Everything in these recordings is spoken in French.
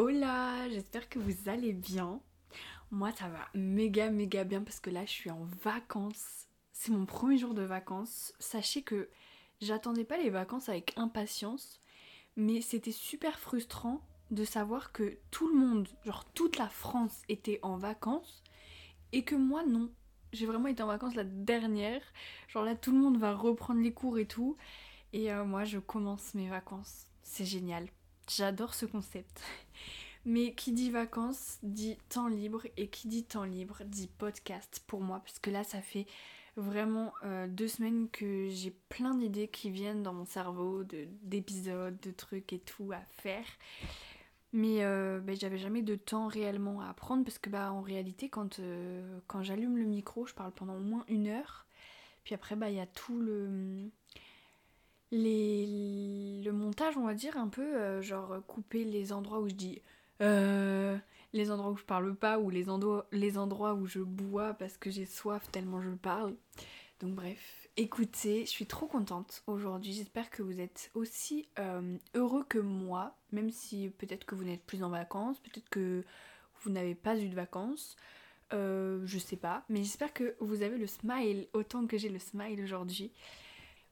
Hola, j'espère que vous allez bien. Moi ça va méga méga bien parce que là je suis en vacances. C'est mon premier jour de vacances. Sachez que j'attendais pas les vacances avec impatience, mais c'était super frustrant de savoir que tout le monde, genre toute la France était en vacances et que moi non. J'ai vraiment été en vacances la dernière. Genre là tout le monde va reprendre les cours et tout. Et euh, moi je commence mes vacances. C'est génial. J'adore ce concept. Mais qui dit vacances dit temps libre et qui dit temps libre dit podcast pour moi parce que là ça fait vraiment euh, deux semaines que j'ai plein d'idées qui viennent dans mon cerveau, d'épisodes, de, trucs et tout à faire. Mais euh, ben, j'avais jamais de temps réellement à apprendre parce que bah en réalité quand, euh, quand j'allume le micro je parle pendant au moins une heure. Puis après bah il y a tout le les, le montage, on va dire, un peu, genre couper les endroits où je dis euh, les endroits où je parle pas ou les, endroits, où je bois parce que j'ai soif tellement je parle. Donc bref, écoutez, je suis trop contente aujourd'hui. J'espère que vous êtes aussi euh, heureux que moi, même si peut-être que vous n'êtes plus en vacances, peut-être que vous n'avez pas eu de vacances. je sais pas, mais j'espère que vous avez le smile autant que j'ai le smile aujourd'hui.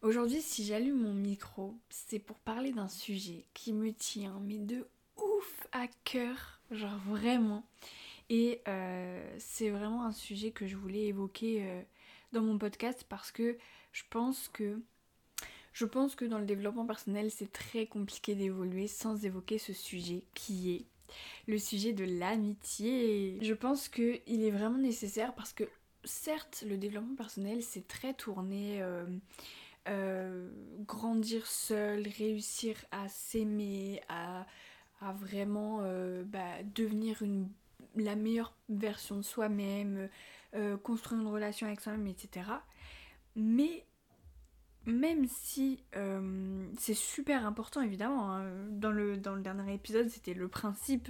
Aujourd'hui, si j'allume mon micro, c'est pour parler d'un sujet qui me tient, mais de ouf à cœur, genre vraiment. Et euh, c'est vraiment un sujet que je voulais évoquer euh, dans mon podcast parce que je pense que je pense que dans le développement personnel, c'est très compliqué d'évoluer sans évoquer ce sujet qui est le sujet de l'amitié. Je pense qu'il est vraiment nécessaire parce que certes, le développement personnel, c'est très tourné euh, grandir seul, réussir à s'aimer, à, vraiment euh, bah, devenir la meilleure version de soi-même, euh, construire une relation avec soi-même, etc. Mais même si c'est super important évidemment, hein, dans, le, dans le dernier épisode c'était le principe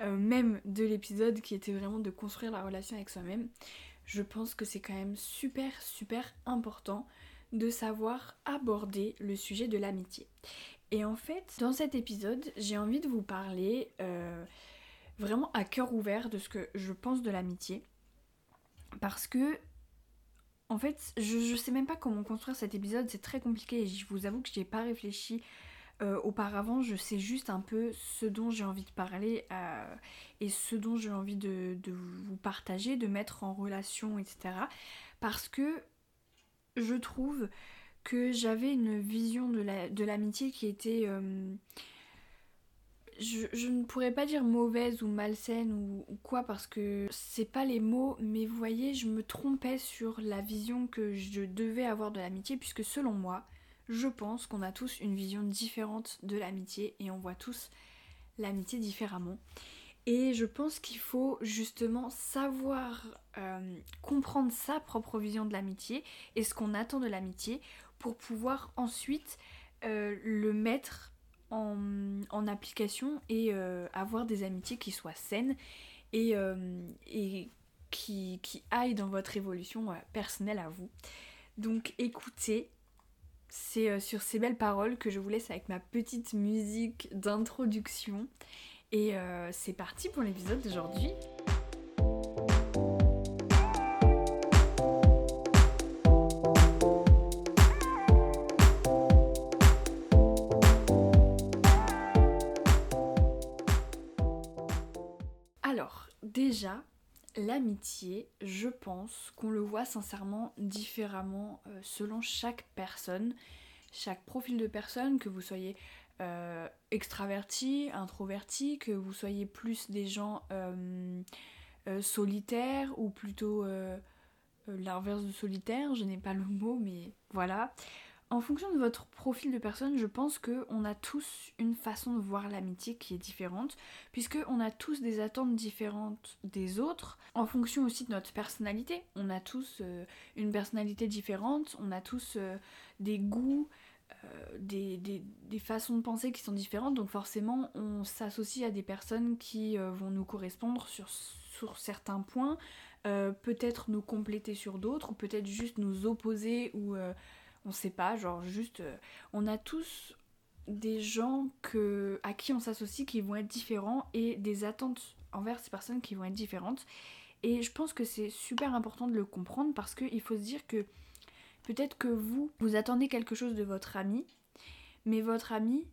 même de l'épisode qui était vraiment de construire la relation avec soi-même, je pense que c'est quand même super super important de savoir aborder le sujet de l'amitié. Et en fait, dans cet épisode, j'ai envie de vous parler euh, vraiment à cœur ouvert de ce que je pense de l'amitié. Parce que, en fait, je, ne sais même pas comment construire cet épisode, c'est très compliqué et je vous avoue que je n'ai pas réfléchi euh, auparavant, je sais juste un peu ce dont j'ai envie de parler euh, et ce dont j'ai envie de, vous partager, de mettre en relation, etc. Parce que je trouve que j'avais une vision de l'amitié qui était... Euh, je, ne pourrais pas dire mauvaise ou malsaine ou, quoi parce que c'est pas les mots, mais vous voyez, je me trompais sur la vision que je devais avoir de l'amitié puisque selon moi, je pense qu'on a tous une vision différente de l'amitié et on voit tous l'amitié différemment. Et je pense qu'il faut justement savoir euh, comprendre sa propre vision de l'amitié et ce qu'on attend de l'amitié pour pouvoir ensuite euh, le mettre en, application et euh, avoir des amitiés qui soient saines et, et qui, qui, aillent dans votre évolution personnelle à vous. Donc écoutez, c'est sur ces belles paroles que je vous laisse avec ma petite musique d'introduction. Et euh, c'est parti pour l'épisode d'aujourd'hui. L'amitié, je pense qu'on le voit sincèrement différemment euh, selon chaque personne, chaque profil de personne, que vous soyez euh, extraverti, introverti, que vous soyez plus des gens euh, solitaires ou plutôt l'inverse de solitaire, je n'ai pas le mot, mais voilà. En fonction de votre profil de personne, je pense qu'on a tous une façon de voir l'amitié qui est différente, puisqu'on a tous des attentes différentes des autres, en fonction aussi de notre personnalité. On a tous une personnalité différente, on a tous des goûts, euh, des, façons de penser qui sont différentes, donc forcément on s'associe à des personnes qui euh, vont nous correspondre sur, sur certains points, euh, peut-être nous compléter sur d'autres, peut-être juste nous opposer ou on sait pas, genre juste on a tous des gens à qui on s'associe qui vont être différents et des attentes envers ces personnes qui vont être différentes. Et je pense que c'est super important de le comprendre parce qu'il faut se dire que peut-être que vous, vous attendez quelque chose de votre ami, mais votre ami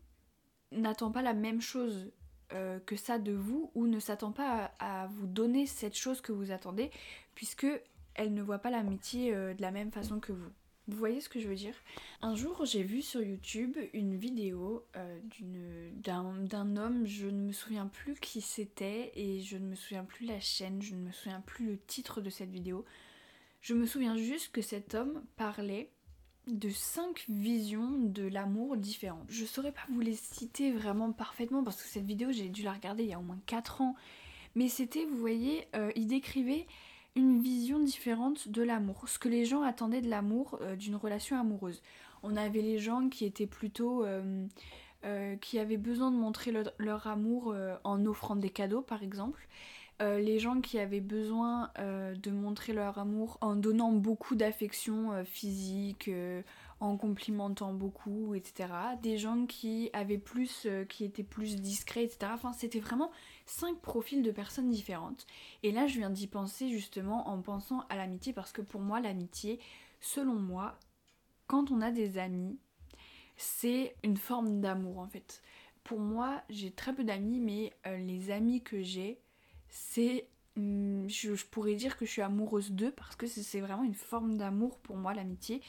n'attend pas la même chose euh, que ça de vous ou ne s'attend pas à, vous donner cette chose que vous attendez puisque elle ne voit pas l'amitié euh, de la même façon que vous. Vous voyez ce que je veux dire? Un jour, j'ai vu sur YouTube une vidéo euh, d'un homme, je ne me souviens plus qui c'était et je ne me souviens plus la chaîne, je ne me souviens plus le titre de cette vidéo. Je me souviens juste que cet homme parlait de cinq visions de l'amour différentes. Je saurais pas vous les citer vraiment parfaitement parce que cette vidéo j'ai dû la regarder il y a au moins 4 ans. Mais c'était, vous voyez, euh, il décrivait une vision différente de l'amour, ce que les gens attendaient de l'amour, euh, d'une relation amoureuse. On avait les gens qui étaient plutôt... Euh, euh, qui avaient besoin de montrer leur amour en offrant des cadeaux par exemple. les gens qui avaient besoin de montrer leur amour en donnant beaucoup d'affection physique, en complimentant beaucoup, etc. Des gens qui avaient plus, qui étaient plus discrets, etc. Enfin, c'était vraiment cinq profils de personnes différentes. Et là, je viens d'y penser justement en pensant à l'amitié, parce que pour moi, l'amitié, selon moi, quand on a des amis, c'est une forme d'amour en fait. Pour moi, j'ai très peu d'amis, mais euh, les amis que j'ai, c'est hmm, je, pourrais dire que je suis amoureuse d'eux parce que c'est vraiment une forme d'amour pour moi l'amitié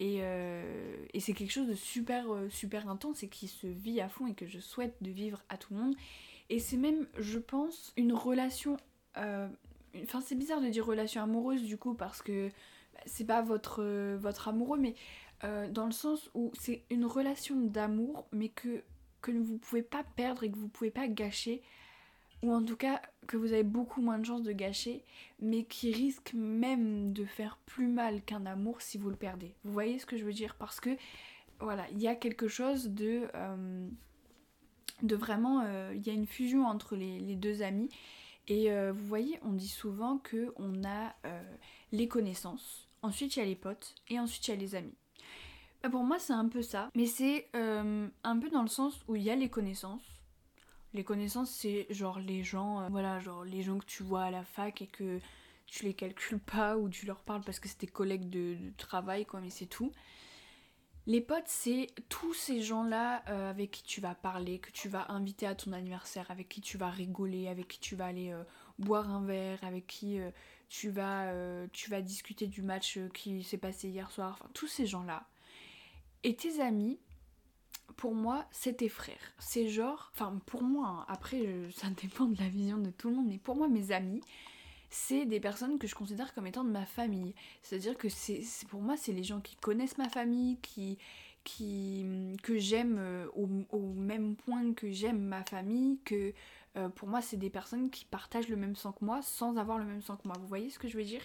euh, et, c'est quelque chose de super, euh, super intense et qui se vit à fond et que je souhaite de vivre à tout le monde. Et c'est même, je pense, une relation... Euh, enfin, c'est bizarre de dire relation amoureuse du coup parce que bah, c'est pas votre, votre amoureux, mais dans le sens où c'est une relation d'amour, mais que, que vous pouvez pas perdre et que vous pouvez pas gâcher ou en tout cas que vous avez beaucoup moins de chances de gâcher, mais qui risque même de faire plus mal qu'un amour si vous le perdez. Vous voyez ce que je veux dire? Parce que voilà, il y a quelque chose de, euh, de vraiment, euh, il y a une fusion entre les, deux amis. Et euh, vous voyez, on dit souvent que on a les connaissances, ensuite il y a les potes, et ensuite il y a les amis. Bah, pour moi, c'est un peu ça, mais c'est un peu dans le sens où il y a les connaissances les connaissances, c'est genre les gens, euh, voilà, genre les gens que tu vois à la fac et que tu les calcules pas ou tu leur parles parce que c'est tes collègues de, travail, quoi, mais c'est tout. Les potes, c'est tous ces gens-là euh, avec qui tu vas parler, que tu vas inviter à ton anniversaire, avec qui tu vas rigoler, avec qui tu vas aller euh, boire un verre, avec qui tu, vas, tu vas discuter du match qui s'est passé hier soir, enfin tous ces gens-là. Et tes amis, pour moi, c'est tes frères. C'est genre, enfin pour moi, hein, après ça dépend de la vision de tout le monde, mais pour moi, mes amis, c'est des personnes que je considère comme étant de ma famille. C'est-à-dire que c'est pour moi, c'est les gens qui connaissent ma famille, qui, qui que j'aime euh, au, même point que j'aime ma famille, que euh, pour moi, c'est des personnes qui partagent le même sang que moi sans avoir le même sang que moi. Vous voyez ce que je veux dire?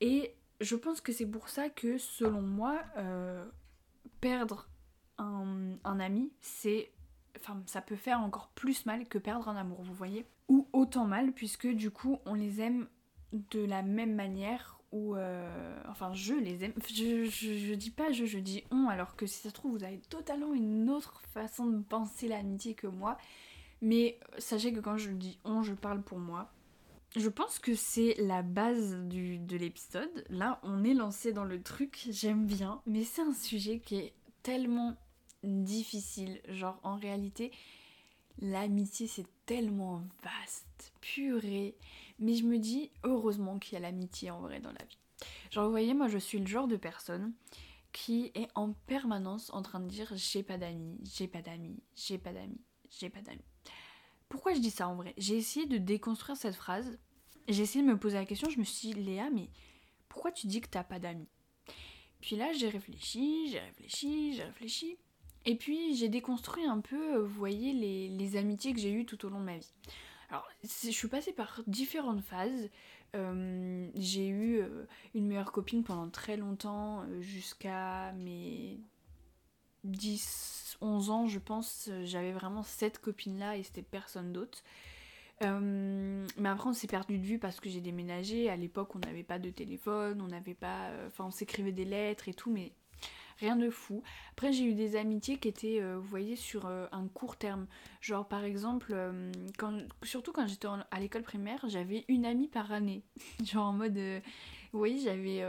Et je pense que c'est pour ça que, selon moi, euh, perdre un, ami, c'est. Enfin, ça peut faire encore plus mal que perdre un amour, vous voyez? Ou autant mal, puisque du coup, on les aime de la même manière, ou. Euh, enfin, je les aime. Je, je, dis pas je, je dis on, alors que si ça se trouve, vous avez totalement une autre façon de penser l'amitié que moi. Mais sachez que quand je dis on, je parle pour moi. Je pense que c'est la base du, de l'épisode. Là, on est lancé dans le truc, j'aime bien, mais c'est un sujet qui est tellement difficile. Genre, en réalité, l'amitié, c'est tellement vaste, purée. Mais je me dis, heureusement qu'il y a l'amitié en vrai dans la vie. Genre, vous voyez, moi, je suis le genre de personne qui est en permanence en train de dire j'ai pas d'amis, j'ai pas d'amis, j'ai pas d'amis, j'ai pas d'amis. Pourquoi je dis ça en vrai? J'ai essayé de déconstruire cette phrase. J'ai essayé de me poser la question. Je me suis dit, Léa, mais pourquoi tu dis que t'as pas d'amis? Puis là, j'ai réfléchi, j'ai réfléchi, j'ai réfléchi. Et puis j'ai déconstruit un peu, vous voyez, les, amitiés que j'ai eues tout au long de ma vie. Alors, je suis passée par différentes phases. Euh, j'ai eu euh, une meilleure copine pendant très longtemps, jusqu'à mes 10, 11 ans, je pense. J'avais vraiment cette copine-là et c'était personne d'autre. mais après, on s'est perdu de vue parce que j'ai déménagé. À l'époque, on n'avait pas de téléphone, on n'avait pas. Enfin, on s'écrivait des lettres et tout, mais rien de fou. Après, j'ai eu des amitiés qui étaient, vous voyez, sur un court terme. Genre, par exemple, quand, surtout quand j'étais à l'école primaire, j'avais une amie par année. genre en mode, vous voyez, j'avais,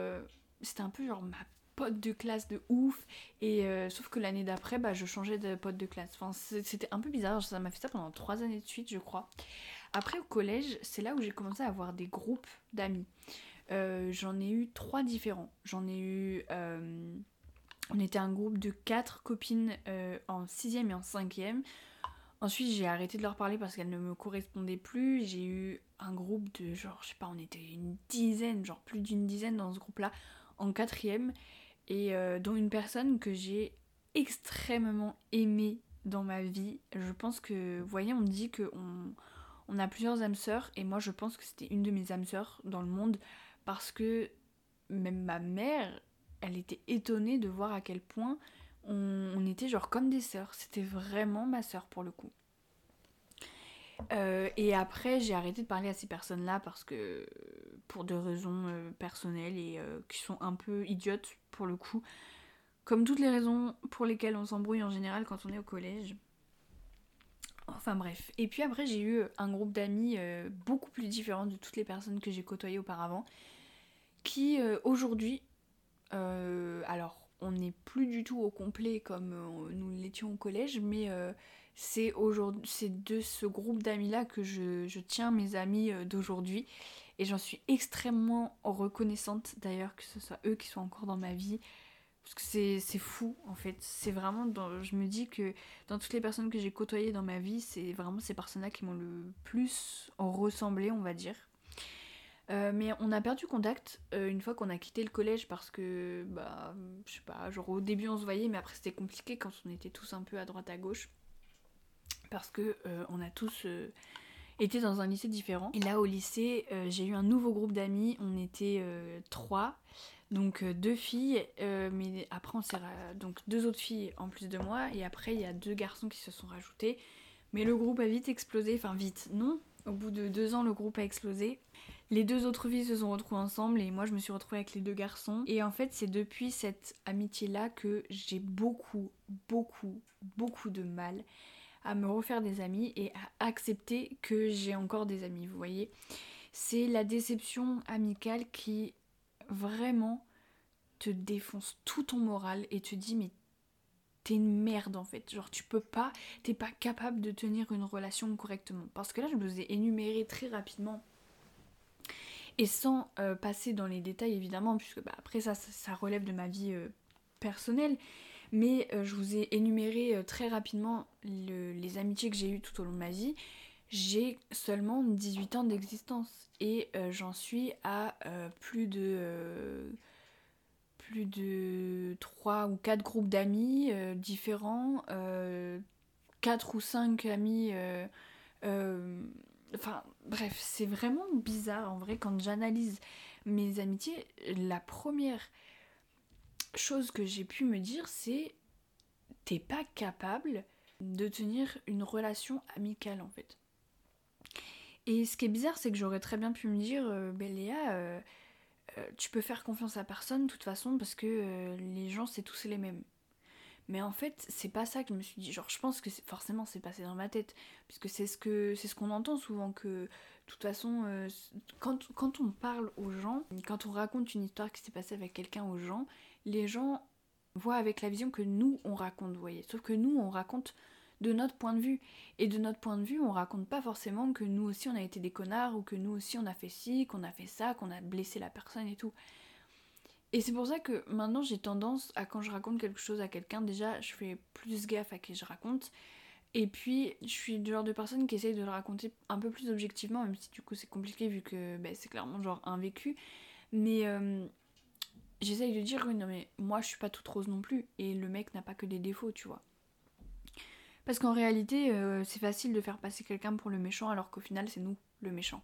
c'était un peu genre ma pote de classe de ouf. Et sauf que l'année d'après, bah, je changeais de pote de classe. C'était un peu bizarre. Ça m'a fait ça pendant trois années de suite, je crois. Après, au collège, c'est là où j'ai commencé à avoir des groupes d'amis. Euh, j'en ai eu trois différents. J'en ai eu. Euh, on était un groupe de quatre copines euh, en sixième et en cinquième. Ensuite, j'ai arrêté de leur parler parce qu'elles ne me correspondaient plus. J'ai eu un groupe de genre, je sais pas, on était une dizaine, genre plus d'une dizaine dans ce groupe-là, en quatrième. Et dont une personne que j'ai extrêmement aimée dans ma vie. Je pense que, vous voyez, on dit qu'on on a plusieurs âmes sœurs. Et moi, je pense que c'était une de mes âmes sœurs dans le monde parce que même ma mère, elle était étonnée de voir à quel point on, était genre comme des sœurs. C'était vraiment ma sœur pour le coup. Euh, et après, j'ai arrêté de parler à ces personnes-là parce que pour des raisons euh, personnelles et euh, qui sont un peu idiotes pour le coup. Comme toutes les raisons pour lesquelles on s'embrouille en général quand on est au collège. Enfin bref. Et puis après, j'ai eu un groupe d'amis beaucoup plus différent de toutes les personnes que j'ai côtoyées auparavant qui aujourd'hui, euh, alors on n'est plus du tout au complet comme euh, nous l'étions au collège, mais c'est de ce groupe d'amis là que je, tiens mes amis d'aujourd'hui. Et j'en suis extrêmement reconnaissante d'ailleurs que ce soit eux qui soient encore dans ma vie. Parce que c'est fou en fait. C'est vraiment dans, je me dis que dans toutes les personnes que j'ai côtoyées dans ma vie c'est vraiment ces personnes là qui m'ont le plus ressemblé on va dire euh, mais on a perdu contact euh, une fois qu'on a quitté le collège parce que, bah, je sais pas, genre au début on se voyait, mais après c'était compliqué quand on était tous un peu à droite à gauche. Parce que euh, on a tous été dans un lycée différent. Et là au lycée, j'ai eu un nouveau groupe d'amis, on était trois. Donc deux filles, mais après on s'est... Donc deux autres filles en plus de moi, et après il y a deux garçons qui se sont rajoutés. Mais le groupe a vite explosé, enfin vite, non. Au bout de deux ans, le groupe a explosé. Les deux autres filles se sont retrouvées ensemble et moi je me suis retrouvée avec les deux garçons. Et en fait c'est depuis cette amitié-là que j'ai beaucoup, beaucoup, beaucoup de mal à me refaire des amis et à accepter que j'ai encore des amis, vous voyez. C'est la déception amicale qui vraiment te défonce tout ton moral et te dit mais t'es une merde en fait. Genre tu peux pas, t'es pas capable de tenir une relation correctement. Parce que là je vous ai énuméré très rapidement et sans euh, passer dans les détails évidemment, puisque bah, après ça, ça, relève de ma vie euh, personnelle, mais euh, je vous ai énuméré très rapidement les amitiés que j'ai eues tout au long de ma vie. J'ai seulement 18 ans d'existence et j'en suis à plus de plus de 3 ou 4 groupes d'amis différents, 4 ou 5 amis Enfin, bref, c'est vraiment bizarre en vrai quand j'analyse mes amitiés. La première chose que j'ai pu me dire, c'est t'es pas capable de tenir une relation amicale en fait. Et ce qui est bizarre, c'est que j'aurais très bien pu me dire, euh, ben Léa, euh, euh, tu peux faire confiance à personne de toute façon parce que les gens c'est tous les mêmes. Mais en fait, c'est pas ça que je me suis dit. Genre, je pense que forcément c'est passé dans ma tête. Puisque c'est ce c'est ce qu'on entend souvent que de toute façon, euh, quand, quand, on parle aux gens, quand on raconte une histoire qui s'est passée avec quelqu'un aux gens, les gens voient avec la vision que nous on raconte, vous voyez. Sauf que nous on raconte de notre point de vue. Et de notre point de vue, on raconte pas forcément que nous aussi on a été des connards ou que nous aussi on a fait ci, qu'on a fait ça, qu'on a blessé la personne et tout. Et c'est pour ça que maintenant j'ai tendance à quand je raconte quelque chose à quelqu'un, déjà je fais plus gaffe à qui je raconte. Et puis je suis le genre de personne qui essaye de le raconter un peu plus objectivement, même si du coup c'est compliqué vu que bah, c'est clairement genre un vécu. Mais euh, j'essaye de dire oui non mais moi je suis pas toute rose non plus. Et le mec n'a pas que des défauts, tu vois. Parce qu'en réalité euh, c'est facile de faire passer quelqu'un pour le méchant alors qu'au final c'est nous le méchant.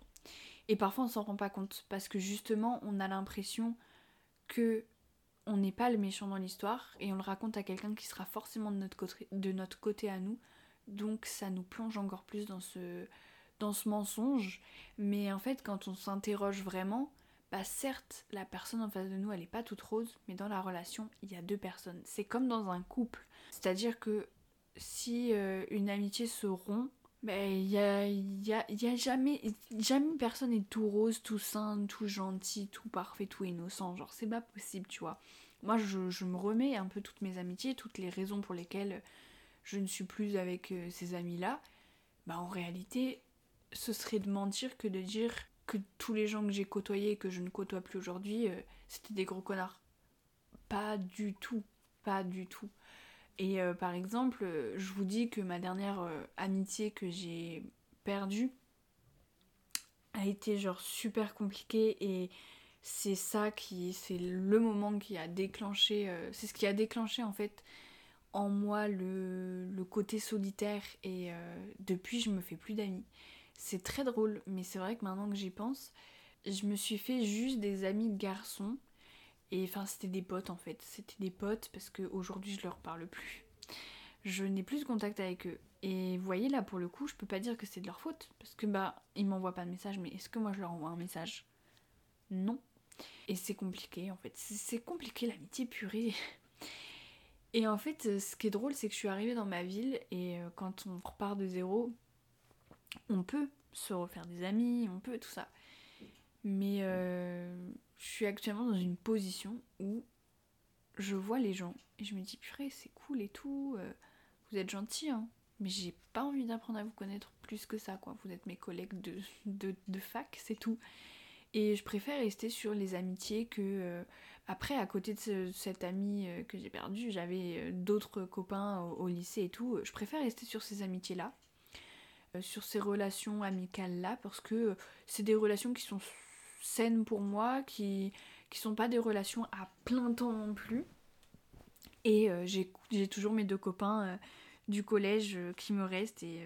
Et parfois on s'en rend pas compte parce que justement on a l'impression que on n'est pas le méchant dans l'histoire et on le raconte à quelqu'un qui sera forcément de notre, côté, de notre côté à nous. Donc ça nous plonge encore plus dans ce, dans ce mensonge. Mais en fait, quand on s'interroge vraiment, bah certes, la personne en face de nous, elle n'est pas toute rose, mais dans la relation, il y a deux personnes. C'est comme dans un couple. C'est-à-dire que si euh, une amitié se rompt, ben, il y a, y, a, y a, jamais, jamais personne n'est tout rose, tout sain, tout gentil, tout parfait, tout innocent. Genre, c'est pas possible, tu vois. Moi, je, je, me remets un peu toutes mes amitiés, toutes les raisons pour lesquelles je ne suis plus avec euh, ces amis-là. Bah, en réalité, ce serait de mentir que de dire que tous les gens que j'ai côtoyés et que je ne côtoie plus aujourd'hui, euh, c'était des gros connards. Pas du tout. Pas du tout. Et euh, par exemple, euh, je vous dis que ma dernière euh, amitié que j'ai perdue a été genre super compliquée et c'est ça qui c'est le moment qui a déclenché c'est ce qui a déclenché en fait en moi le, le côté solitaire et depuis je me fais plus d'amis. C'est très drôle mais c'est vrai que maintenant que j'y pense, je me suis fait juste des amis de garçons et enfin, c'était des potes en fait. C'était des potes parce qu'aujourd'hui, je leur parle plus. Je n'ai plus de contact avec eux. Et vous voyez, là, pour le coup, je peux pas dire que c'est de leur faute. Parce que, bah, ils m'envoient pas de message, mais est-ce que moi je leur envoie un message? Non. Et c'est compliqué en fait. C'est compliqué l'amitié purée. Et en fait, ce qui est drôle, c'est que je suis arrivée dans ma ville et euh, quand on repart de zéro, on peut se refaire des amis, on peut tout ça. Mais euh, je suis actuellement dans une position où je vois les gens et je me dis purée c'est cool et tout, euh, vous êtes gentils hein, mais j'ai pas envie d'apprendre à vous connaître plus que ça quoi, vous êtes mes collègues de, de, fac c'est tout. Et je préfère rester sur les amitiés que... Euh, après à côté de cet ami euh, que j'ai perdu, j'avais d'autres copains au, lycée et tout, je préfère rester sur ces amitiés là, sur ces relations amicales là parce que c'est des relations qui sont saines pour moi, qui, qui sont pas des relations à plein temps non plus. Et euh, j'ai toujours mes deux copains euh, du collège euh, qui me restent et,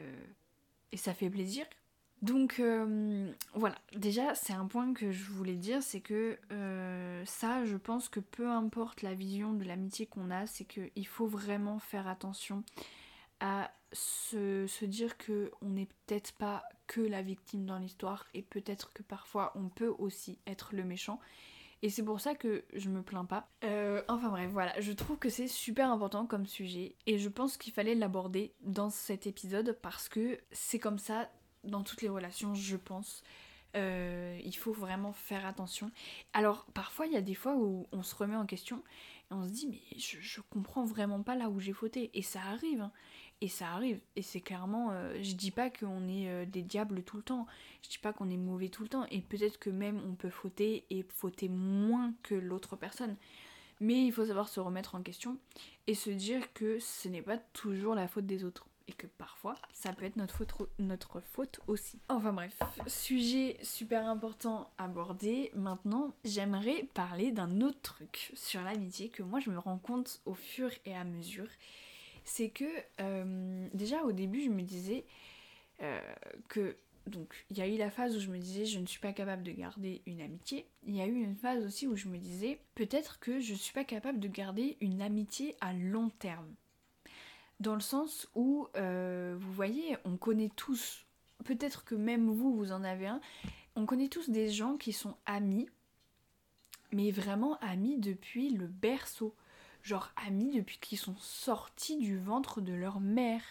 et, ça fait plaisir. Donc voilà, déjà c'est un point que je voulais dire, c'est que ça je pense que peu importe la vision de l'amitié qu'on a, c'est qu'il faut vraiment faire attention à se, se dire qu'on n'est peut-être pas que la victime dans l'histoire et peut-être que parfois on peut aussi être le méchant. Et c'est pour ça que je me plains pas. Euh, enfin bref, voilà, je trouve que c'est super important comme sujet et je pense qu'il fallait l'aborder dans cet épisode parce que c'est comme ça dans toutes les relations, je pense. Euh, il faut vraiment faire attention. Alors parfois il y a des fois où on se remet en question et on se dit mais je, comprends vraiment pas là où j'ai fauté et ça arrive. Hein. Et ça arrive. Et c'est clairement. Euh, je dis pas qu'on est euh, des diables tout le temps. Je dis pas qu'on est mauvais tout le temps. Et peut-être que même on peut fauter et fauter moins que l'autre personne. Mais il faut savoir se remettre en question et se dire que ce n'est pas toujours la faute des autres. Et que parfois, ça peut être notre faute, aussi. Enfin bref, sujet super important abordé. Maintenant, j'aimerais parler d'un autre truc sur l'amitié que moi je me rends compte au fur et à mesure c'est que euh, déjà au début je me disais euh, que donc il y a eu la phase où je me disais je ne suis pas capable de garder une amitié. Il y a eu une phase aussi où je me disais peut-être que je ne suis pas capable de garder une amitié à long terme. Dans le sens où euh, vous voyez on connaît tous, peut-être que même vous vous en avez un, on connaît tous des gens qui sont amis, mais vraiment amis depuis le berceau genre amis depuis qu'ils sont sortis du ventre de leur mère.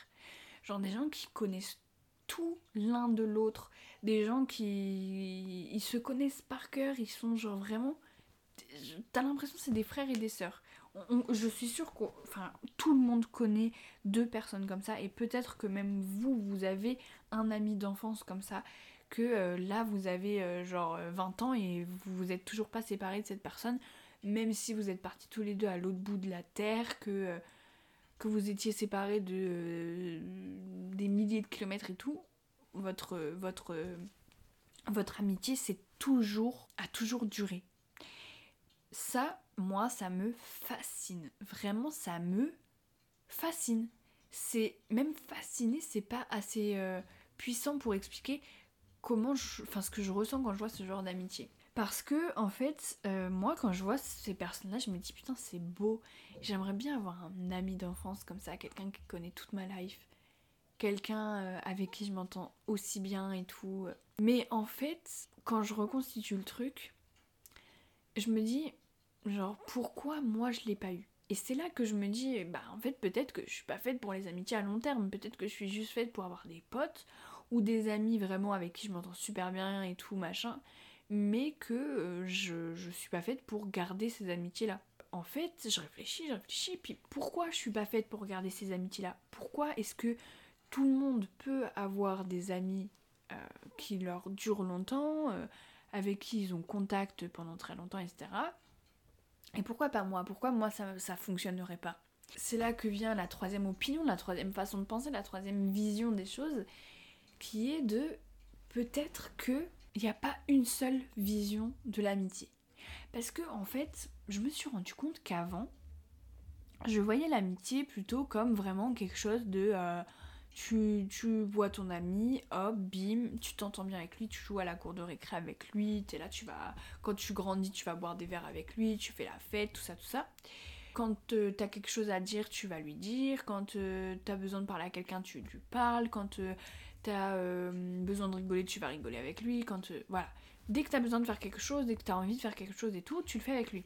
Genre des gens qui connaissent tout l'un de l'autre, des gens qui ils se connaissent par cœur, ils sont genre vraiment t'as l'impression que c'est des frères et des sœurs. Je suis sûre que tout le monde connaît deux personnes comme ça et peut-être que même vous, vous avez un ami d'enfance comme ça, que euh, là vous avez euh, genre 20 ans et vous vous êtes toujours pas séparés de cette personne même si vous êtes partis tous les deux à l'autre bout de la terre, que, euh, que vous étiez séparés de euh, des milliers de kilomètres et tout, votre, votre, votre amitié c'est toujours, a toujours duré. Ça, moi, ça me fascine. Vraiment, ça me fascine. C'est même fasciné, c'est pas assez euh, puissant pour expliquer comment je, enfin ce que je ressens quand je vois ce genre d'amitié. Parce que, en fait, euh, moi, quand je vois ces personnes-là, je me dis putain, c'est beau. J'aimerais bien avoir un ami d'enfance comme ça, quelqu'un qui connaît toute ma life. Quelqu'un euh, avec qui je m'entends aussi bien et tout. Mais en fait, quand je reconstitue le truc, je me dis, genre, pourquoi moi je l'ai pas eu? Et c'est là que je me dis, bah en fait, peut-être que je suis pas faite pour les amitiés à long terme, peut-être que je suis juste faite pour avoir des potes ou des amis vraiment avec qui je m'entends super bien et tout, machin, mais que euh, je, je suis pas faite pour garder ces amitiés-là. En fait, je réfléchis, je réfléchis, puis pourquoi je suis pas faite pour garder ces amitiés-là? Pourquoi est-ce que tout le monde peut avoir des amis euh, qui leur durent longtemps, euh, avec qui ils ont contact pendant très longtemps, etc. Et pourquoi pas moi? Pourquoi moi ça, ça fonctionnerait pas? C'est là que vient la troisième opinion, la troisième façon de penser, la troisième vision des choses, qui est de peut-être que il n'y a pas une seule vision de l'amitié. Parce que en fait, je me suis rendu compte qu'avant, je voyais l'amitié plutôt comme vraiment quelque chose de euh, tu, tu, vois ton ami, hop, bim, tu t'entends bien avec lui, tu joues à la cour de récré avec lui, t'es là, tu vas. Quand tu grandis, tu vas boire des verres avec lui, tu fais la fête, tout ça, tout ça. Quand euh, t'as quelque chose à dire, tu vas lui dire. Quand euh, t'as besoin de parler à quelqu'un, tu lui parles. Quand t'as euh, besoin de rigoler, tu vas rigoler avec lui. Quand euh, voilà, dès que t'as besoin de faire quelque chose, dès que t'as envie de faire quelque chose et tout, tu le fais avec lui.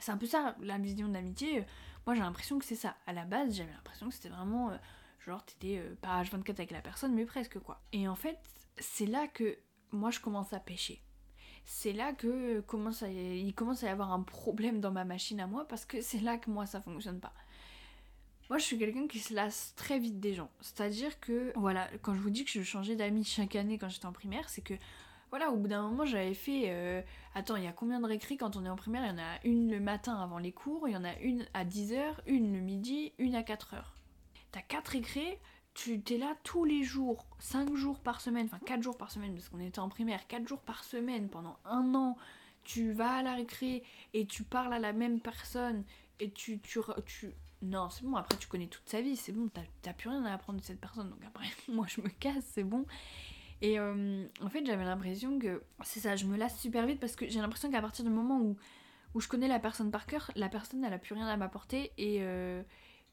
C'est un peu ça la vision d'amitié. Moi j'ai l'impression que c'est ça. À la base, j'avais l'impression que c'était vraiment euh, genre t'étais pas H24 avec la personne, mais presque quoi. Et en fait, c'est là que moi je commence à pêcher. C'est là que commence à, il commence à y avoir un problème dans ma machine à moi parce que c'est là que moi ça fonctionne pas. Moi, je suis quelqu'un qui se lasse très vite des gens. C'est-à-dire que, voilà, quand je vous dis que je changeais d'amis chaque année quand j'étais en primaire, c'est que, voilà, au bout d'un moment, j'avais fait. Euh, attends, il y a combien de récré quand on est en primaire? Il y en a une le matin avant les cours, il y en a une à 10h, une le midi, une à 4h. T'as 4 récré, tu t'es là tous les jours, 5 jours par semaine, enfin 4 jours par semaine, parce qu'on était en primaire, 4 jours par semaine pendant un an. Tu vas à la récré et tu parles à la même personne et tu, tu, tu non, c'est bon, après tu connais toute sa vie, c'est bon, t'as plus rien à apprendre de cette personne, donc après, moi je me casse, c'est bon. Et euh, en fait, j'avais l'impression que c'est ça, je me lasse super vite parce que j'ai l'impression qu'à partir du moment où, où je connais la personne par cœur, la personne elle a plus rien à m'apporter et, euh,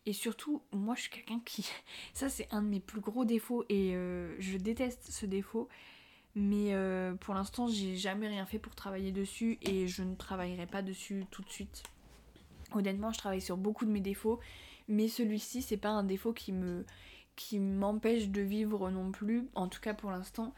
et surtout, moi je suis quelqu'un qui. Ça, c'est un de mes plus gros défauts et euh, je déteste ce défaut. Mais pour l'instant, j'ai jamais rien fait pour travailler dessus et je ne travaillerai pas dessus tout de suite. Honnêtement, je travaille sur beaucoup de mes défauts, mais celui-ci, c'est pas un défaut qui me qui m'empêche de vivre non plus, en tout cas pour l'instant.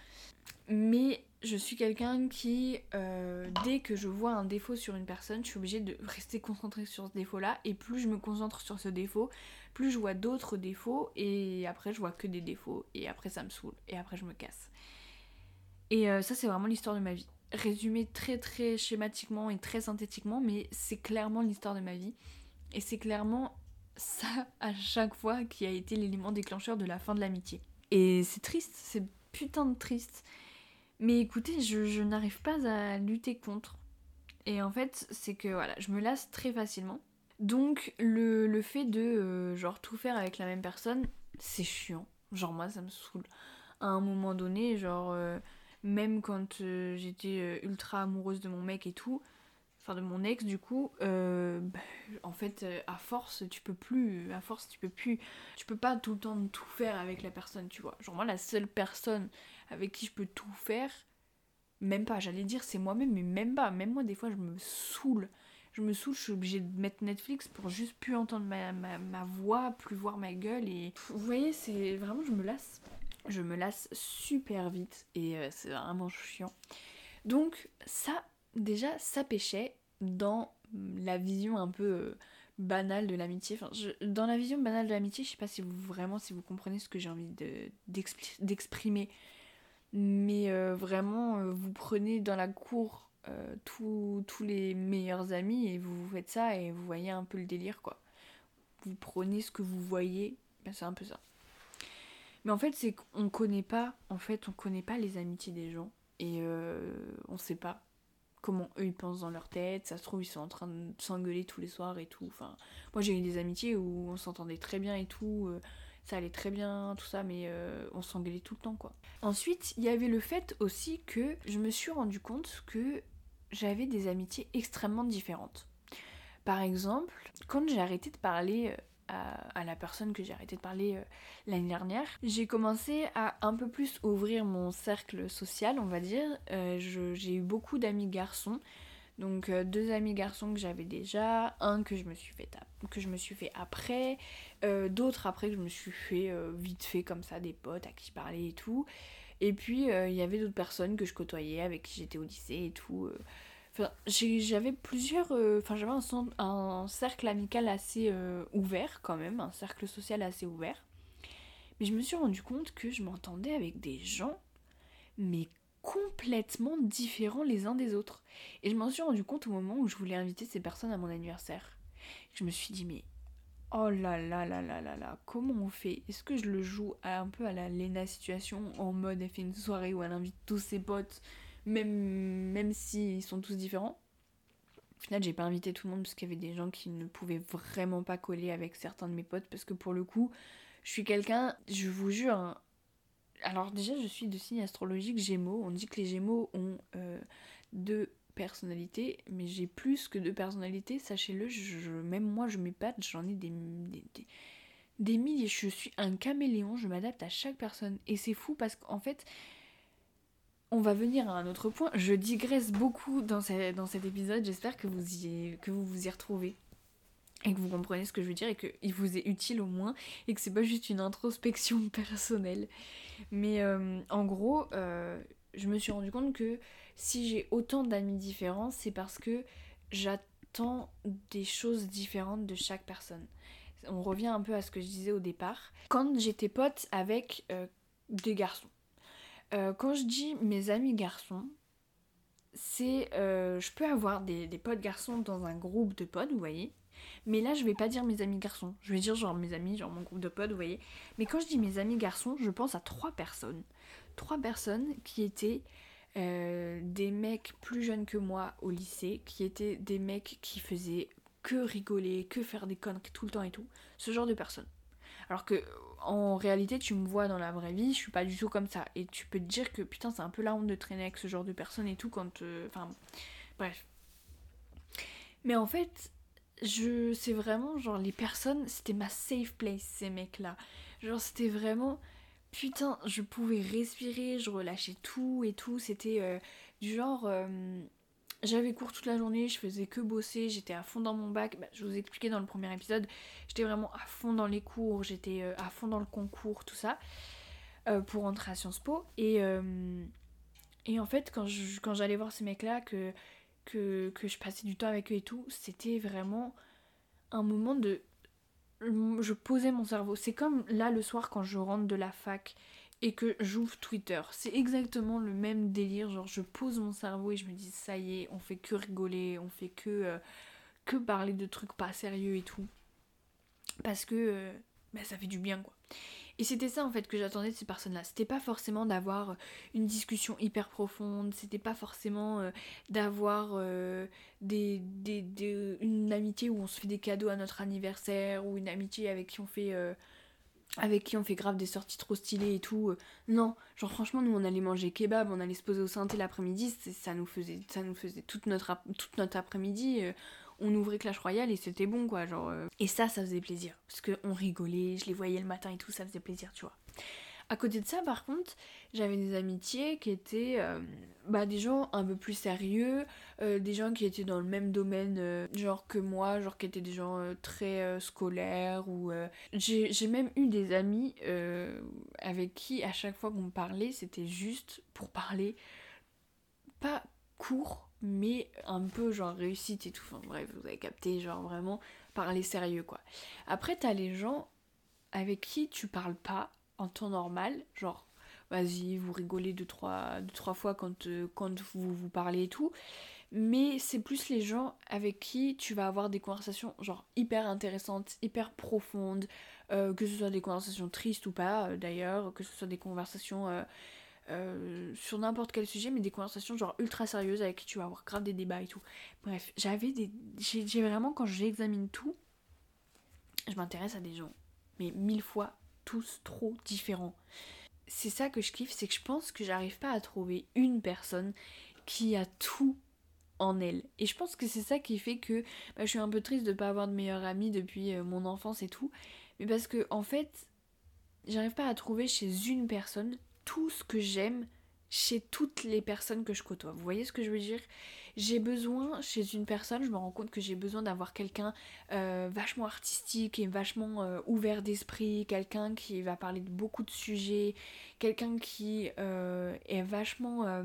Mais je suis quelqu'un qui, euh, dès que je vois un défaut sur une personne, je suis obligée de rester concentrée sur ce défaut-là. Et plus je me concentre sur ce défaut, plus je vois d'autres défauts. Et après, je vois que des défauts. Et après, ça me saoule. Et après, je me casse. Et euh, ça, c'est vraiment l'histoire de ma vie résumé très très schématiquement et très synthétiquement, mais c'est clairement l'histoire de ma vie. Et c'est clairement ça à chaque fois qui a été l'élément déclencheur de la fin de l'amitié. Et c'est triste, c'est putain de triste. Mais écoutez, je, n'arrive pas à lutter contre. Et en fait, c'est que voilà, je me lasse très facilement. Donc le, fait de euh, genre tout faire avec la même personne, c'est chiant. Genre moi ça me saoule. À un moment donné, genre euh, même quand euh, j'étais ultra amoureuse de mon mec et tout, enfin de mon ex du coup, bah, en fait à force tu peux plus, à force tu peux plus, tu peux pas tout le temps tout faire avec la personne, tu vois. Genre moi la seule personne avec qui je peux tout faire, même pas, j'allais dire c'est moi-même, mais même pas, même moi des fois je me saoule. Je me saoule, je suis obligée de mettre Netflix pour juste plus entendre ma, ma, ma voix, plus voir ma gueule et... Vous voyez, c'est vraiment, je me lasse je me lasse super vite et euh, c'est vraiment chiant. Donc ça, déjà, ça pêchait dans la vision un peu euh, banale de l'amitié. Enfin, dans la vision banale de l'amitié, je sais pas si vous vraiment si vous comprenez ce que j'ai envie d'exprimer. Mais euh, vraiment, vous prenez dans la cour tous, tous les meilleurs amis et vous faites ça et vous voyez un peu le délire quoi. Vous prenez ce que vous voyez, ben, c'est un peu ça. Mais en fait, c'est qu'on connaît pas, en fait, on connaît pas les amitiés des gens. Et euh, on sait pas comment eux ils pensent dans leur tête. Ça se trouve, ils sont en train de s'engueuler tous les soirs et tout. Enfin, moi j'ai eu des amitiés où on s'entendait très bien et tout. Euh, ça allait très bien, tout ça, mais euh, on s'engueulait tout le temps, quoi. Ensuite, il y avait le fait aussi que je me suis rendu compte que j'avais des amitiés extrêmement différentes. Par exemple, quand j'ai arrêté de parler à, la personne que j'ai arrêté de parler euh, l'année dernière, j'ai commencé à un peu plus ouvrir mon cercle social, on va dire. Euh, j'ai eu beaucoup d'amis garçons, Donc euh, deux amis garçons que j'avais déjà, un que je me suis fait, que je me suis fait après, euh, d'autres après que je me suis fait euh, vite fait comme ça, des potes à qui parler et tout. Et puis il y avait d'autres personnes que je côtoyais, avec qui j'étais au lycée et tout. Enfin, j'avais plusieurs. Enfin, j'avais un, un, cercle amical assez ouvert quand même, un cercle social assez ouvert. Mais je me suis rendu compte que je m'entendais avec des gens, mais complètement différents les uns des autres. Et je m'en suis rendu compte au moment où je voulais inviter ces personnes à mon anniversaire. Je me suis dit, mais oh là là là là là là, comment on fait? Est-ce que je le joue un peu à la Lena situation en mode elle fait une soirée où elle invite tous ses potes, même, même s'ils sont tous différents? Au final, j'ai pas invité tout le monde parce qu'il y avait des gens qui ne pouvaient vraiment pas coller avec certains de mes potes parce que pour le coup, je suis quelqu'un, je vous jure, hein, alors déjà, je suis de signe astrologique Gémeaux. On dit que les Gémeaux ont euh, deux personnalités, mais j'ai plus que deux personnalités. Sachez-le, même moi, je m'épate. J'en ai des, des, milliers. Je suis un caméléon. Je m'adapte à chaque personne. Et c'est fou parce qu'en fait, on va venir à un autre point. Je digresse beaucoup dans, cet épisode. J'espère que vous que vous vous y retrouvez et que vous comprenez ce que je veux dire et qu'il vous est utile au moins et que c'est pas juste une introspection personnelle. Mais euh, en gros, euh, je me suis rendu compte que si j'ai autant d'amis différents, c'est parce que j'attends des choses différentes de chaque personne. On revient un peu à ce que je disais au départ. Quand j'étais pote avec euh, des garçons, quand je dis mes amis garçons, c'est je peux avoir des, des potes garçons dans un groupe de potes, vous voyez, mais là, je vais pas dire mes amis garçons. Je vais dire genre mes amis, genre mon groupe de potes, vous voyez. Mais quand je dis mes amis garçons, je pense à trois personnes. Trois personnes qui étaient euh, des mecs plus jeunes que moi au lycée, qui étaient des mecs qui faisaient que rigoler, que faire des conneries tout le temps et tout. Ce genre de personnes. Alors que en réalité, tu me vois dans la vraie vie, je suis pas du tout comme ça. Et tu peux te dire que putain, c'est un peu la honte de traîner avec ce genre de personnes et tout quand. Euh, enfin, bref. Mais en fait, je c'est vraiment genre les personnes c'était ma safe place ces mecs là genre c'était vraiment putain je pouvais respirer je relâchais tout et tout. C'était euh, du genre euh, j'avais cours toute la journée je faisais que bosser j'étais à fond dans mon bac. Bah, je vous ai expliqué dans le premier épisode j'étais vraiment à fond dans les cours j'étais euh, à fond dans le concours tout ça pour rentrer à Sciences Po. Et et en fait quand quand j'allais voir ces mecs là que que, je passais du temps avec eux et tout, c'était vraiment un moment de... Je posais mon cerveau. C'est comme là le soir quand je rentre de la fac et que j'ouvre Twitter. C'est exactement le même délire. Genre je pose mon cerveau et je me dis ça y est, on fait que rigoler, on fait que, euh, que parler de trucs pas sérieux et tout. Parce que euh, bah, ça fait du bien quoi. Et c'était ça en fait que j'attendais de ces personnes-là. C'était pas forcément d'avoir une discussion hyper profonde, c'était pas forcément euh, d'avoir euh, des, une amitié où on se fait des cadeaux à notre anniversaire, ou une amitié avec qui on fait. Euh, avec qui on fait grave des sorties trop stylées et tout. non, genre franchement, nous on allait manger kebab, on allait se poser au synthé l'après-midi, ça nous faisait, ça nous faisait toute notre, toute notre après-midi on ouvrait Clash Royale et c'était bon quoi, genre. Euh. Et ça, ça faisait plaisir. Parce qu'on rigolait, je les voyais le matin et tout, ça faisait plaisir, tu vois. À côté de ça, par contre, j'avais des amitiés qui étaient euh, bah, des gens un peu plus sérieux, euh, des gens qui étaient dans le même domaine, genre que moi, genre qui étaient des gens très scolaires. ou J'ai même eu des amis avec qui, à chaque fois qu'on parlait, c'était juste pour parler, pas court, mais un peu genre réussite et tout. Bref, vous avez capté, genre vraiment parler sérieux quoi. Après, t'as les gens avec qui tu parles pas en temps normal, genre vas-y, vous rigolez deux trois, deux, trois fois quand, euh, quand vous vous parlez et tout. Mais c'est plus les gens avec qui tu vas avoir des conversations genre hyper intéressantes, hyper profondes, euh, que ce soit des conversations tristes ou pas euh, d'ailleurs, que ce soit des conversations euh, sur n'importe quel sujet, mais des conversations genre ultra sérieuses avec qui tu vas avoir grave des débats et tout. Bref, j'avais des. J'ai vraiment, quand j'examine tout, je m'intéresse à des gens, mais mille fois, tous trop différents. C'est ça que je kiffe, c'est que je pense que j'arrive pas à trouver une personne qui a tout en elle. Et je pense que c'est ça qui fait que bah, je suis un peu triste de pas avoir de meilleure amie depuis euh, mon enfance et tout. Mais parce que en fait, j'arrive pas à trouver chez une personne ce que j'aime chez toutes les personnes que je côtoie. Vous voyez ce que je veux dire? J'ai besoin, chez une personne, je me rends compte que j'ai besoin d'avoir quelqu'un euh, vachement artistique et vachement euh, ouvert d'esprit, quelqu'un qui va parler de beaucoup de sujets, quelqu'un qui euh, est vachement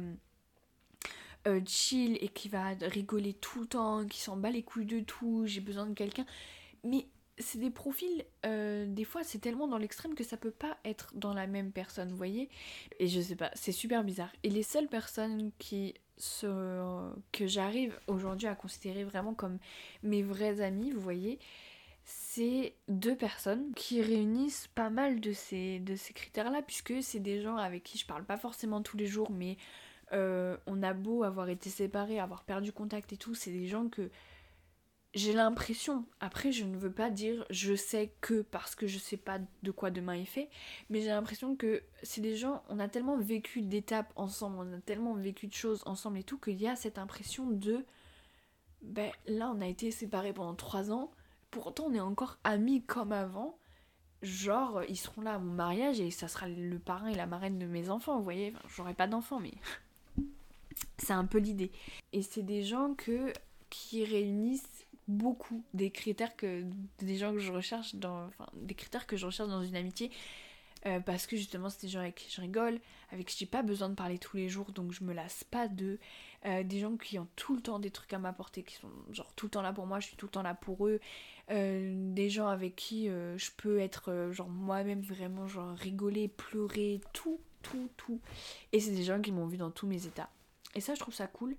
chill et qui va rigoler tout le temps, qui s'en bat les couilles de tout. J'ai besoin de quelqu'un. Mais c'est des profils, euh, des fois c'est tellement dans l'extrême que ça peut pas être dans la même personne, vous voyez Et je sais pas, c'est super bizarre. Et les seules personnes qui se, que j'arrive aujourd'hui à considérer vraiment comme mes vrais amis, vous voyez, c'est deux personnes qui réunissent pas mal de ces, de ces critères-là, puisque c'est des gens avec qui je parle pas forcément tous les jours, mais euh, on a beau avoir été séparés, avoir perdu contact et tout, c'est des gens que j'ai l'impression, après je ne veux pas dire je sais que parce que je sais pas de quoi demain est fait, mais j'ai l'impression que c'est des gens, on a tellement vécu d'étapes ensemble, on a tellement vécu de choses ensemble et tout, qu'il y a cette impression de ben là on a été séparés pendant trois ans, pourtant on est encore amis comme avant, genre ils seront là à mon mariage et ça sera le parrain et la marraine de mes enfants, vous voyez, enfin, j'aurai pas d'enfants mais c'est un peu l'idée. Et c'est des gens que qui réunissent beaucoup des critères que des gens que je recherche dans enfin des critères que je recherche dans une amitié euh, parce que justement c'est des gens avec qui je rigole avec qui j'ai pas besoin de parler tous les jours donc je me lasse pas d'eux. Euh, des gens qui ont tout le temps des trucs à m'apporter qui sont genre tout le temps là pour moi je suis tout le temps là pour eux. Euh, des gens avec qui je peux être genre moi-même vraiment genre rigoler pleurer tout tout tout. Et c'est des gens qui m'ont vu dans tous mes états. Et ça je trouve ça cool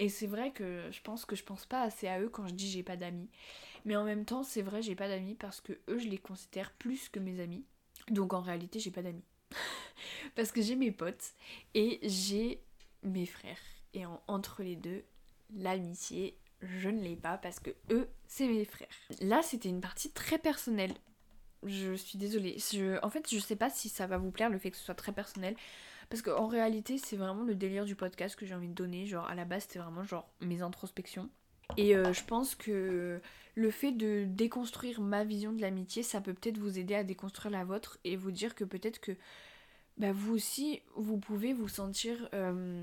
et c'est vrai que je pense que je pense pas assez à eux quand je dis j'ai pas d'amis. Mais en même temps, c'est vrai, j'ai pas d'amis parce que eux, je les considère plus que mes amis. Donc en réalité, j'ai pas d'amis. parce que j'ai mes potes et j'ai mes frères. Et entre les deux, l'amitié, je ne l'ai pas parce que eux, c'est mes frères. Là, c'était une partie très personnelle. Je suis désolée. En fait, je sais pas si ça va vous plaire le fait que ce soit très personnel. Parce qu'en réalité, c'est vraiment le délire du podcast que j'ai envie de donner. Genre, à la base, c'était vraiment genre mes introspections. Et euh, je pense que le fait de déconstruire ma vision de l'amitié, ça peut peut-être vous aider à déconstruire la vôtre et vous dire que peut-être que bah, vous aussi, vous pouvez vous sentir euh,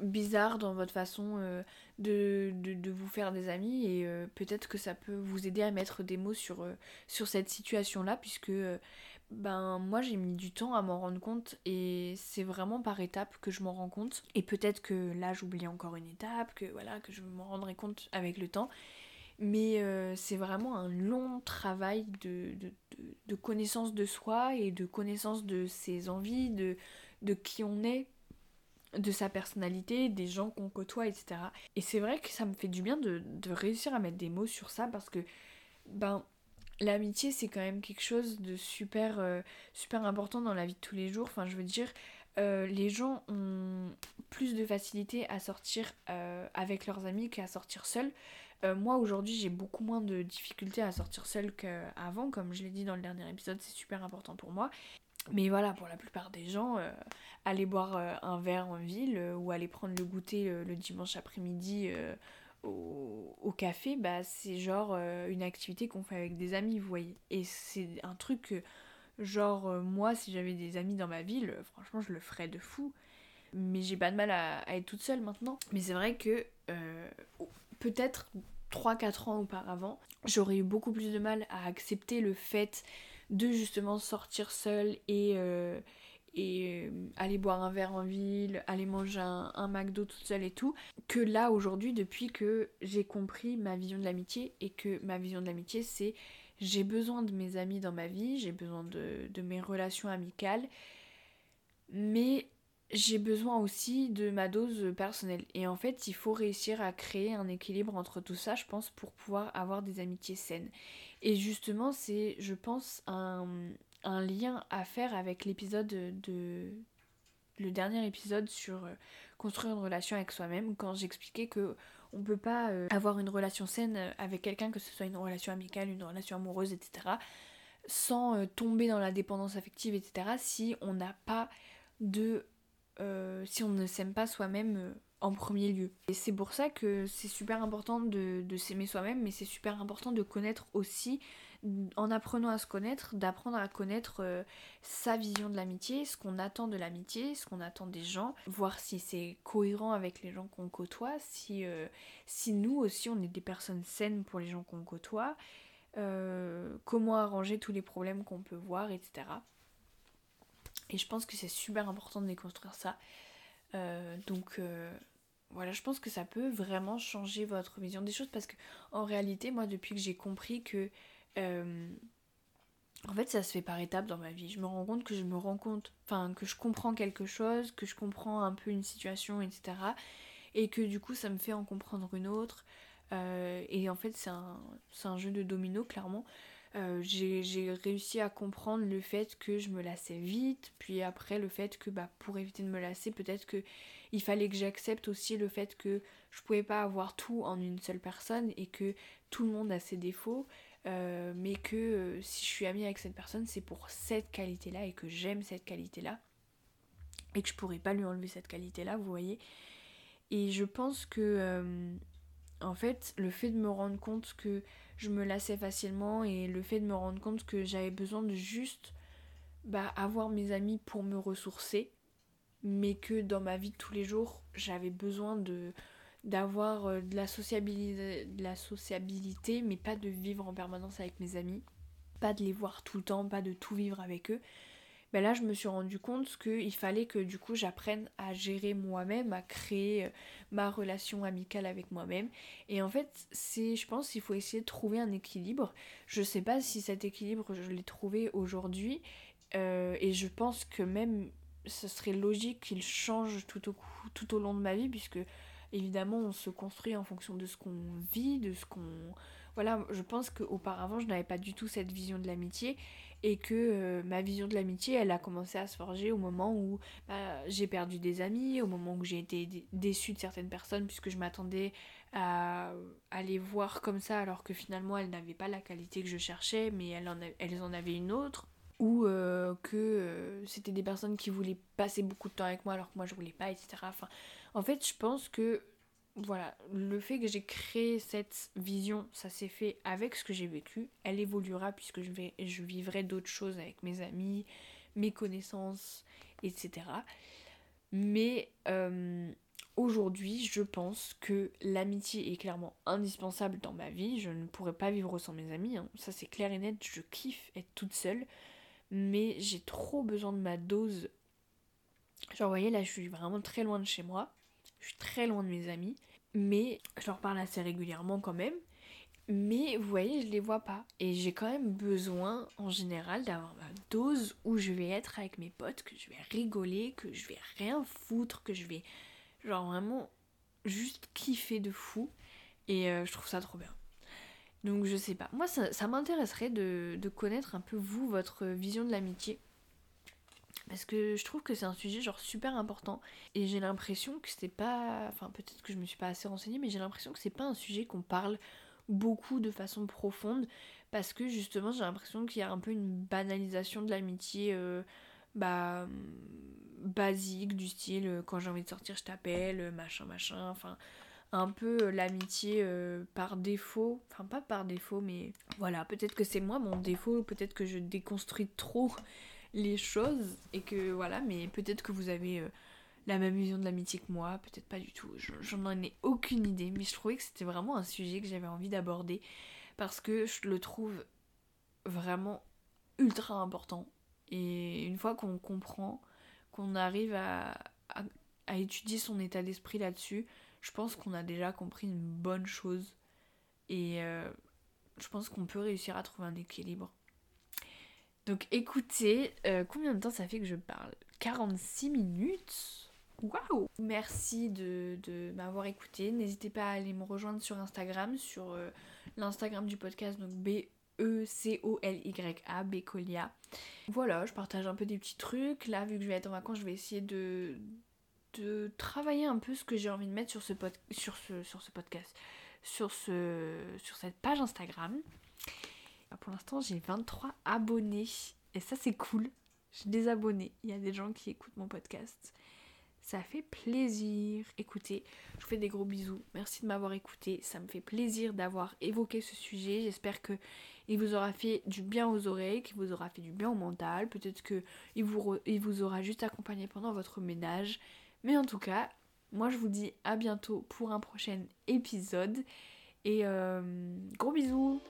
bizarre dans votre façon euh, de, de, vous faire des amis et peut-être que ça peut vous aider à mettre des mots sur, sur cette situation-là puisque ben moi j'ai mis du temps à m'en rendre compte et c'est vraiment par étapes que je m'en rends compte et peut-être que là j'oublie encore une étape que voilà que je m'en rendrai compte avec le temps mais euh, c'est vraiment un long travail de, connaissance de soi et de connaissance de ses envies de, de qui on est de sa personnalité, des gens qu'on côtoie, etc. Et c'est vrai que ça me fait du bien de réussir à mettre des mots sur ça parce que ben l'amitié c'est quand même quelque chose de super euh, super important dans la vie de tous les jours. Enfin je veux dire euh, les gens ont plus de facilité à sortir euh, avec leurs amis qu'à sortir seuls. Moi aujourd'hui j'ai beaucoup moins de difficultés à sortir seule qu'avant. Comme je l'ai dit dans le dernier épisode c'est super important pour moi. Mais voilà, pour la plupart des gens, aller boire un verre en ville ou aller prendre le goûter le dimanche après-midi au, café, bah, c'est genre euh, une activité qu'on fait avec des amis, vous voyez. Et c'est un truc que, genre, euh, moi, si j'avais des amis dans ma ville, franchement, je le ferais de fou. Mais j'ai pas de mal à, être toute seule maintenant. Mais c'est vrai que euh, peut-être 3-4 ans auparavant, j'aurais eu beaucoup plus de mal à accepter le fait de justement sortir seule et et euh, aller boire un verre en ville, aller manger un, McDo toute seule et tout, que là aujourd'hui depuis que j'ai compris ma vision de l'amitié et que ma vision de l'amitié c'est j'ai besoin de mes amis dans ma vie, j'ai besoin de, de, mes relations amicales, mais j'ai besoin aussi de ma dose personnelle. Et en fait, il faut réussir à créer un équilibre entre tout ça, je pense, pour pouvoir avoir des amitiés saines. Et justement, c'est, je pense, un, un lien à faire avec l'épisode de, le dernier épisode sur euh, construire une relation avec soi-même quand j'expliquais que on peut pas euh, avoir une relation saine avec quelqu'un que ce soit une relation amicale, une relation amoureuse, etc. sans euh, tomber dans la dépendance affective, etc. si on n'a pas de si on ne s'aime pas soi-même en premier lieu. Et c'est pour ça que c'est super important de, de s'aimer soi-même, mais c'est super important de connaître aussi en apprenant à se connaître, d'apprendre à connaître euh, sa vision de l'amitié, ce qu'on attend de l'amitié, ce qu'on attend des gens, voir si c'est cohérent avec les gens qu'on côtoie, si, euh, si nous aussi on est des personnes saines pour les gens qu'on côtoie, euh, comment arranger tous les problèmes qu'on peut voir, etc. Et je pense que c'est super important de déconstruire ça. donc voilà, je pense que ça peut vraiment changer votre vision des choses parce que en réalité, moi, depuis que j'ai compris que euh, en fait, ça se fait par étapes dans ma vie. Je me rends compte que je me rends compte, enfin, que je comprends quelque chose, que je comprends un peu une situation, etc. Et que du coup, ça me fait en comprendre une autre. Euh, et en fait, c'est un, un, jeu de domino, clairement. Euh, j'ai réussi à comprendre le fait que je me lassais vite, puis après le fait que bah, pour éviter de me lasser, peut-être que il fallait que j'accepte aussi le fait que je pouvais pas avoir tout en une seule personne et que tout le monde a ses défauts, euh, mais que euh, si je suis amie avec cette personne, c'est pour cette qualité-là et que j'aime cette qualité-là et que je pourrais pas lui enlever cette qualité-là, vous voyez. Et je pense que, euh, en fait, le fait de me rendre compte que je me lassais facilement et le fait de me rendre compte que j'avais besoin de juste bah, avoir mes amis pour me ressourcer, mais que dans ma vie de tous les jours, j'avais besoin de d'avoir euh, de la sociabilité, de la sociabilité, mais pas de vivre en permanence avec mes amis, pas de les voir tout le temps, pas de tout vivre avec eux. Ben là, je me suis rendu compte qu'il fallait que du coup j'apprenne à gérer moi-même, à créer euh, ma relation amicale avec moi-même. Et en fait, je pense, qu'il faut essayer de trouver un équilibre. Je sais pas si cet équilibre je l'ai trouvé aujourd'hui, euh, et je pense que même ce serait logique qu'il change tout au long de ma vie, puisque évidemment on se construit en fonction de ce qu'on vit, de ce qu'on... Voilà, je pense qu'auparavant je n'avais pas du tout cette vision de l'amitié et que euh, ma vision de l'amitié elle a commencé à se forger au moment où bah, j'ai perdu des amis, au moment où j'ai été déçue de certaines personnes puisque je m'attendais à, les voir comme ça alors que finalement elles n'avaient pas la qualité que je cherchais mais elles en, elles en avaient une autre ou euh, que euh, c'était des personnes qui voulaient passer beaucoup de temps avec moi alors que moi je voulais pas, etc. en fait, je pense que voilà, le fait que j'ai créé cette vision, ça s'est fait avec ce que j'ai vécu. Elle évoluera puisque je, vais, je vivrai d'autres choses avec mes amis, mes connaissances, etc. Mais euh, aujourd'hui, je pense que l'amitié est clairement indispensable dans ma vie. Je ne pourrais pas vivre sans mes amis. Hein. Ça, c'est clair et net. Je kiffe être toute seule. Mais j'ai trop besoin de ma dose. Genre, vous voyez, là, je suis vraiment très loin de chez moi je suis très loin de mes amis, mais je leur parle assez régulièrement quand même. Mais vous voyez, je les vois pas. Et j'ai quand même besoin, en général, d'avoir ma dose où je vais être avec mes potes, que je vais rigoler, que je vais rien foutre, que je vais, genre vraiment, juste kiffer de fou. Et euh, je trouve ça trop bien. Donc je sais pas. Moi, ça, m'intéresserait de, de connaître un peu, vous, votre vision de l'amitié. Parce que je trouve que c'est un sujet genre super important et j'ai l'impression que c'est pas. Enfin, peut-être que je me suis pas assez renseignée, mais j'ai l'impression que c'est pas un sujet qu'on parle beaucoup de façon profonde parce que justement j'ai l'impression qu'il y a un peu une banalisation de l'amitié euh, bah basique du style euh, quand j'ai envie de sortir je t'appelle euh, machin machin enfin un peu l'amitié par défaut enfin pas par défaut mais voilà peut-être que c'est moi mon défaut peut-être que je déconstruis trop les choses et que voilà, mais peut-être que vous avez euh, la même vision de l'amitié que moi, peut-être pas du tout, j'en ai aucune idée, mais je trouvais que c'était vraiment un sujet que j'avais envie d'aborder parce que je le trouve vraiment ultra important. Et une fois qu'on comprend, qu'on arrive à, à, étudier son état d'esprit là-dessus, je pense qu'on a déjà compris une bonne chose. Et euh, je pense qu'on peut réussir à trouver un équilibre. Donc écoutez, euh, combien de temps ça fait que je parle? 46 minutes? Waouh Merci de, m'avoir écouté. N'hésitez pas à aller me rejoindre sur Instagram, sur euh, l'Instagram du podcast, donc B-E-C-O-L-Y-A, Bécolia. Voilà, je partage un peu des petits trucs. Là, vu que je vais être en vacances, je vais essayer de, de travailler un peu ce que j'ai envie de mettre sur ce, sur ce, sur ce podcast, sur, ce, sur cette page Instagram. Bah, pour l'instant, j'ai 23 abonnés. Et ça, c'est cool. J'ai des abonnés. Il y a des gens qui écoutent mon podcast. Ça fait plaisir. Écoutez, je vous fais des gros bisous. Merci de m'avoir écouté. Ça me fait plaisir d'avoir évoqué ce sujet. J'espère que il vous aura fait du bien aux oreilles, qu'il vous aura fait du bien au mental, peut-être qu'il vous, il vous aura juste accompagné pendant votre ménage. Mais en tout cas, moi je vous dis à bientôt pour un prochain épisode. Et euh, gros bisous